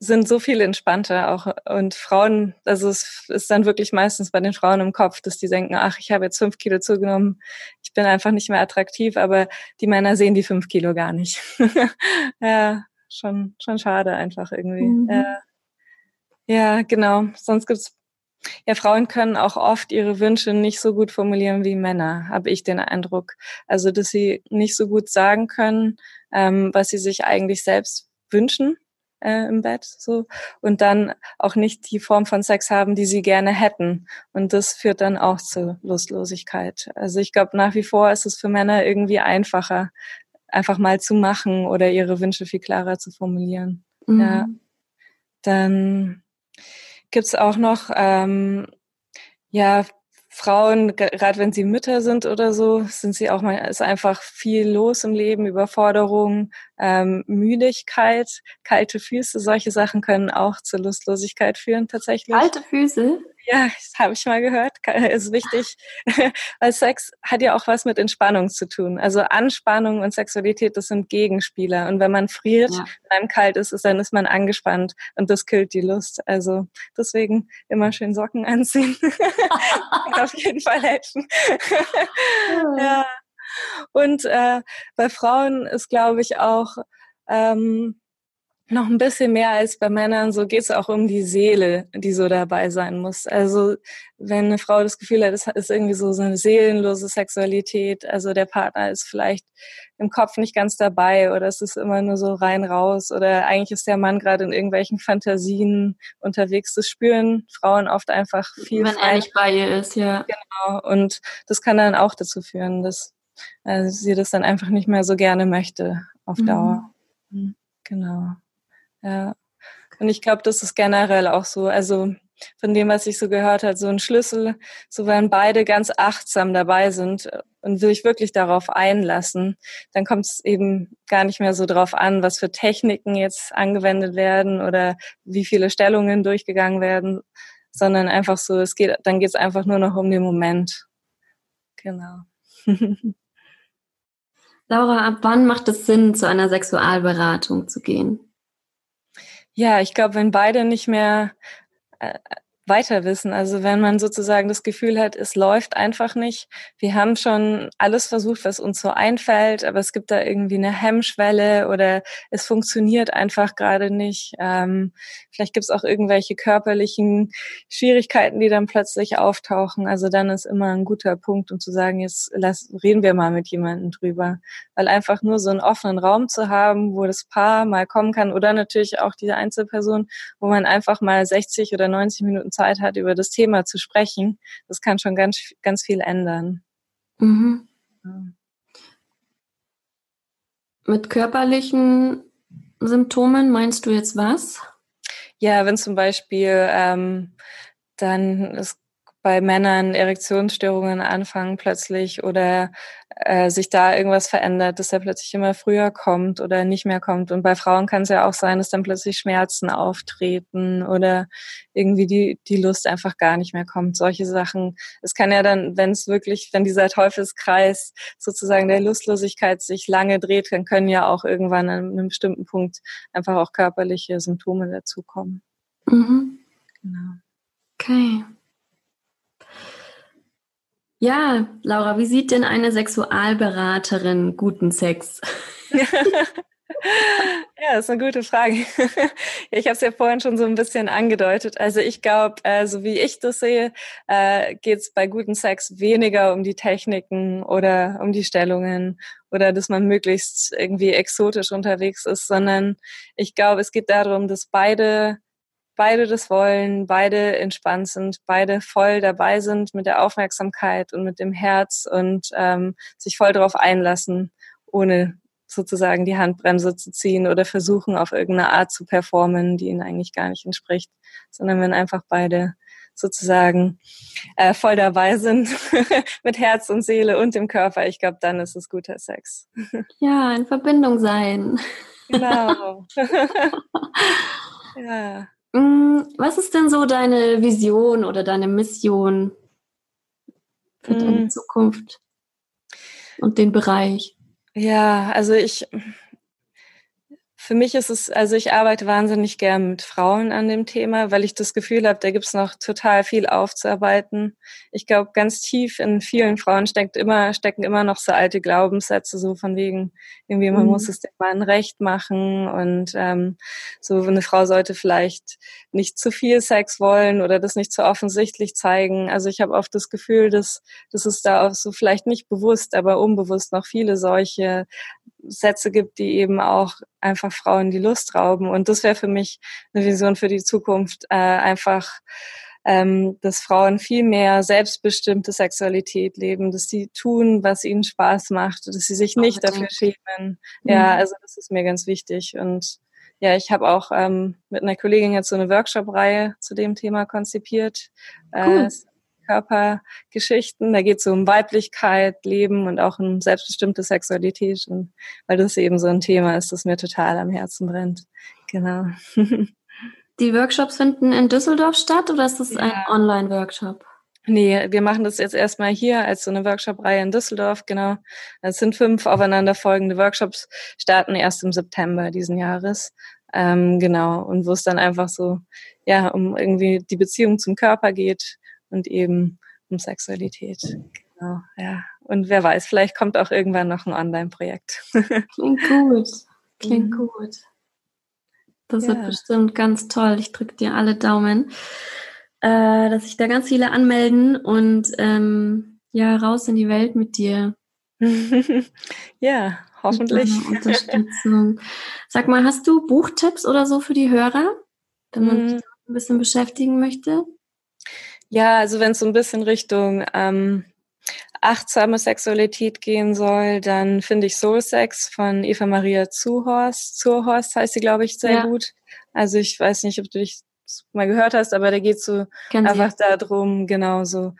sind so viel entspannter auch und Frauen, also es ist dann wirklich meistens bei den Frauen im Kopf, dass die denken, ach, ich habe jetzt fünf Kilo zugenommen, ich bin einfach nicht mehr attraktiv, aber die Männer sehen die fünf Kilo gar nicht. (laughs) ja, schon, schon schade einfach irgendwie. Mhm. Ja. ja, genau. Sonst gibt's ja, Frauen können auch oft ihre Wünsche nicht so gut formulieren wie Männer, habe ich den Eindruck. Also, dass sie nicht so gut sagen können, ähm, was sie sich eigentlich selbst wünschen äh, im Bett so und dann auch nicht die Form von Sex haben, die sie gerne hätten. Und das führt dann auch zu Lustlosigkeit. Also ich glaube, nach wie vor ist es für Männer irgendwie einfacher, einfach mal zu machen oder ihre Wünsche viel klarer zu formulieren. Mhm. Ja. Dann gibt's auch noch ähm, ja Frauen, gerade wenn sie Mütter sind oder so, sind sie auch mal, ist einfach viel los im Leben, Überforderung, ähm, Müdigkeit, kalte Füße, solche Sachen können auch zur Lustlosigkeit führen tatsächlich. Kalte Füße? Ja, das habe ich mal gehört. Ist wichtig, (laughs) weil Sex hat ja auch was mit Entspannung zu tun. Also Anspannung und Sexualität, das sind Gegenspieler. Und wenn man friert, ja. wenn einem kalt ist, dann ist man angespannt und das killt die Lust. Also deswegen immer schön Socken anziehen. (laughs) auf jeden Fall helfen. (laughs) ja. Und äh, bei Frauen ist, glaube ich, auch ähm, noch ein bisschen mehr als bei Männern, so geht es auch um die Seele, die so dabei sein muss. Also wenn eine Frau das Gefühl hat, es ist irgendwie so, so eine seelenlose Sexualität, also der Partner ist vielleicht im Kopf nicht ganz dabei oder es ist immer nur so rein raus oder eigentlich ist der Mann gerade in irgendwelchen Fantasien unterwegs. Das spüren Frauen oft einfach viel. Wenn er nicht bei ihr ist, ja. Genau. Und das kann dann auch dazu führen, dass äh, sie das dann einfach nicht mehr so gerne möchte auf mhm. Dauer. Mhm. Genau. Ja. Und ich glaube, das ist generell auch so. Also von dem, was ich so gehört habe, so ein Schlüssel, so wenn beide ganz achtsam dabei sind und sich wirklich darauf einlassen, dann kommt es eben gar nicht mehr so drauf an, was für Techniken jetzt angewendet werden oder wie viele Stellungen durchgegangen werden, sondern einfach so, es geht, dann geht es einfach nur noch um den Moment. Genau. (laughs) Laura, ab wann macht es Sinn, zu einer Sexualberatung zu gehen? Ja, ich glaube, wenn beide nicht mehr äh, weiter wissen. Also wenn man sozusagen das Gefühl hat, es läuft einfach nicht. Wir haben schon alles versucht, was uns so einfällt, aber es gibt da irgendwie eine Hemmschwelle oder es funktioniert einfach gerade nicht. Ähm, vielleicht gibt es auch irgendwelche körperlichen Schwierigkeiten, die dann plötzlich auftauchen. Also dann ist immer ein guter Punkt, um zu sagen, jetzt lass, reden wir mal mit jemandem drüber. Weil einfach nur so einen offenen Raum zu haben, wo das Paar mal kommen kann oder natürlich auch diese Einzelperson, wo man einfach mal 60 oder 90 Minuten Zeit hat, über das Thema zu sprechen, das kann schon ganz, ganz viel ändern. Mhm. Ja. Mit körperlichen Symptomen meinst du jetzt was? Ja, wenn zum Beispiel ähm, dann es bei Männern Erektionsstörungen anfangen plötzlich oder äh, sich da irgendwas verändert, dass er plötzlich immer früher kommt oder nicht mehr kommt. Und bei Frauen kann es ja auch sein, dass dann plötzlich Schmerzen auftreten oder irgendwie die, die Lust einfach gar nicht mehr kommt. Solche Sachen. Es kann ja dann, wenn es wirklich, wenn dieser Teufelskreis sozusagen der Lustlosigkeit sich lange dreht, dann können ja auch irgendwann an einem bestimmten Punkt einfach auch körperliche Symptome dazukommen. Mhm. Genau. Okay. Ja, Laura, wie sieht denn eine Sexualberaterin guten Sex? (laughs) ja, das ist eine gute Frage. (laughs) ich habe es ja vorhin schon so ein bisschen angedeutet. Also ich glaube, äh, so wie ich das sehe, äh, geht es bei guten Sex weniger um die Techniken oder um die Stellungen oder dass man möglichst irgendwie exotisch unterwegs ist, sondern ich glaube, es geht darum, dass beide beide das wollen, beide entspannt sind, beide voll dabei sind mit der Aufmerksamkeit und mit dem Herz und ähm, sich voll darauf einlassen, ohne sozusagen die Handbremse zu ziehen oder versuchen, auf irgendeine Art zu performen, die ihnen eigentlich gar nicht entspricht, sondern wenn einfach beide sozusagen äh, voll dabei sind (laughs) mit Herz und Seele und dem Körper, ich glaube, dann ist es guter Sex. (laughs) Ja, in Verbindung sein. Genau. (laughs) ja. Mm, was ist denn so deine Vision oder deine Mission für deine mm. Zukunft und den Bereich? Ja, also ich für mich ist es, also ich arbeite wahnsinnig gern mit Frauen an dem Thema, weil ich das Gefühl habe, da gibt's noch total viel aufzuarbeiten. Ich glaube, ganz tief in vielen Frauen steckt immer, stecken immer noch so alte Glaubenssätze, so von wegen, irgendwie man mhm. muss es dem Mann recht machen und ähm, so eine Frau sollte vielleicht nicht zu viel Sex wollen oder das nicht zu offensichtlich zeigen. Also ich habe oft das Gefühl, dass, dass es da auch so vielleicht nicht bewusst, aber unbewusst noch viele solche Sätze gibt, die eben auch einfach Frauen die Lust rauben. Und das wäre für mich eine Vision für die Zukunft, äh, einfach ähm, dass Frauen viel mehr selbstbestimmte Sexualität leben, dass sie tun, was ihnen Spaß macht, dass sie sich nicht dafür schämen. Mhm. Ja, also das ist mir ganz wichtig. Und ja, ich habe auch ähm, mit einer Kollegin jetzt so eine Workshop-Reihe zu dem Thema konzipiert. Äh, cool. Äh, Körpergeschichten. Da geht es um Weiblichkeit, Leben und auch um selbstbestimmte Sexualität. Und weil das eben so ein Thema ist, das mir total am Herzen brennt. Genau. (laughs) Die Workshops finden in Düsseldorf statt oder ist das ja. ein Online-Workshop? Nee, wir machen das jetzt erstmal hier als so eine Workshop-Reihe in Düsseldorf, genau. Es sind fünf aufeinanderfolgende Workshops, starten erst im September diesen Jahres. Ähm, genau, und wo es dann einfach so, ja, um irgendwie die Beziehung zum Körper geht und eben um Sexualität. Genau, ja. Und wer weiß, vielleicht kommt auch irgendwann noch ein Online-Projekt. (laughs) Klingt gut. Klingt mhm. gut. Das ja. wird bestimmt ganz toll. Ich drücke dir alle Daumen, äh, dass sich da ganz viele anmelden und ähm, ja, raus in die Welt mit dir. (laughs) ja, hoffentlich. Unterstützung. Sag mal, hast du Buchtipps oder so für die Hörer, wenn man sich mm. ein bisschen beschäftigen möchte? Ja, also wenn es so ein bisschen Richtung ähm, achtsame Sexualität gehen soll, dann finde ich Soul Sex von Eva Maria Zuhorst. Zuhorst heißt sie, glaube ich, sehr ja. gut. Also ich weiß nicht, ob du dich mal gehört hast, aber da geht es so Kennt einfach darum, genau so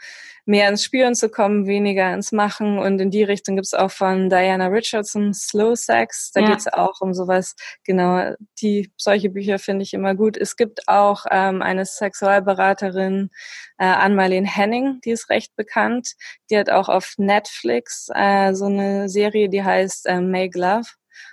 mehr ins Spüren zu kommen, weniger ins Machen. Und in die Richtung gibt's auch von Diana Richardson Slow Sex. Da ja. geht's auch um sowas. Genau, die solche Bücher finde ich immer gut. Es gibt auch ähm, eine Sexualberaterin, äh, Ann-Marlene Henning, die ist recht bekannt. Die hat auch auf Netflix äh, so eine Serie, die heißt äh, Make Love.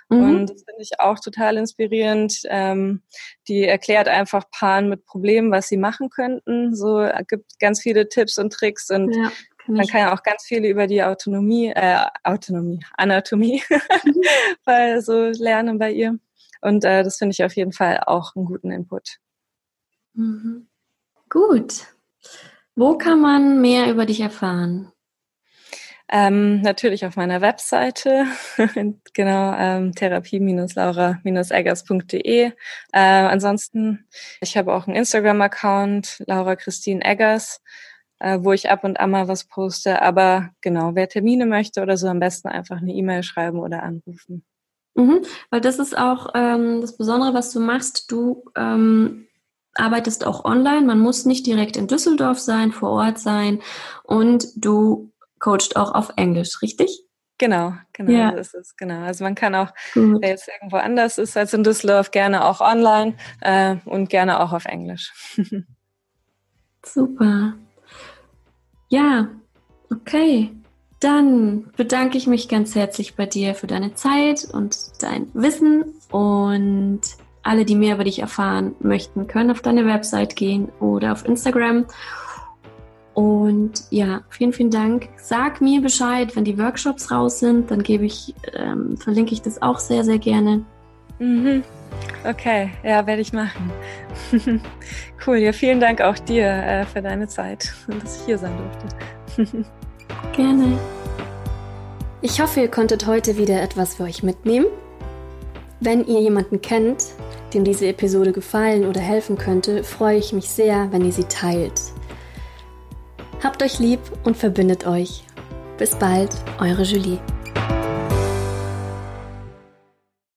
Mhm. Und das finde ich auch total inspirierend. Ähm, die erklärt einfach Paaren mit Problemen, was sie machen könnten. So äh, gibt ganz viele Tipps und Tricks und ja, man kann ja auch ganz viel über die Autonomie, äh, Autonomie, Anatomie (laughs) weil so lernen bei ihr. Und äh, das finde ich auf jeden Fall auch einen guten Input. Mhm. Gut. Wo kann man mehr über dich erfahren? Ähm, natürlich auf meiner Webseite, (laughs) genau, ähm, therapie-laura-eggers.de. Äh, ansonsten, ich habe auch einen Instagram-Account, Laura Christine Eggers, äh, wo ich ab und an mal was poste. Aber genau, wer Termine möchte oder so, am besten einfach eine E-Mail schreiben oder anrufen. Mhm, weil das ist auch ähm, das Besondere, was du machst. Du ähm, arbeitest auch online. Man muss nicht direkt in Düsseldorf sein, vor Ort sein. Und du coacht auch auf Englisch, richtig? Genau, genau, ja. so ist es, genau. Also man kann auch, Gut. wer jetzt irgendwo anders ist als in Düsseldorf, gerne auch online äh, und gerne auch auf Englisch. (laughs) Super. Ja, okay. Dann bedanke ich mich ganz herzlich bei dir für deine Zeit und dein Wissen und alle, die mehr über dich erfahren möchten, können auf deine Website gehen oder auf Instagram und ja, vielen, vielen Dank. Sag mir Bescheid, wenn die Workshops raus sind, dann gebe ich, ähm, verlinke ich das auch sehr, sehr gerne. Mhm. Okay, ja, werde ich machen. (laughs) cool, ja, vielen Dank auch dir äh, für deine Zeit und dass ich hier sein durfte. (laughs) gerne. Ich hoffe, ihr konntet heute wieder etwas für euch mitnehmen. Wenn ihr jemanden kennt, dem diese Episode gefallen oder helfen könnte, freue ich mich sehr, wenn ihr sie teilt. Habt euch lieb und verbindet euch. Bis bald, eure Julie.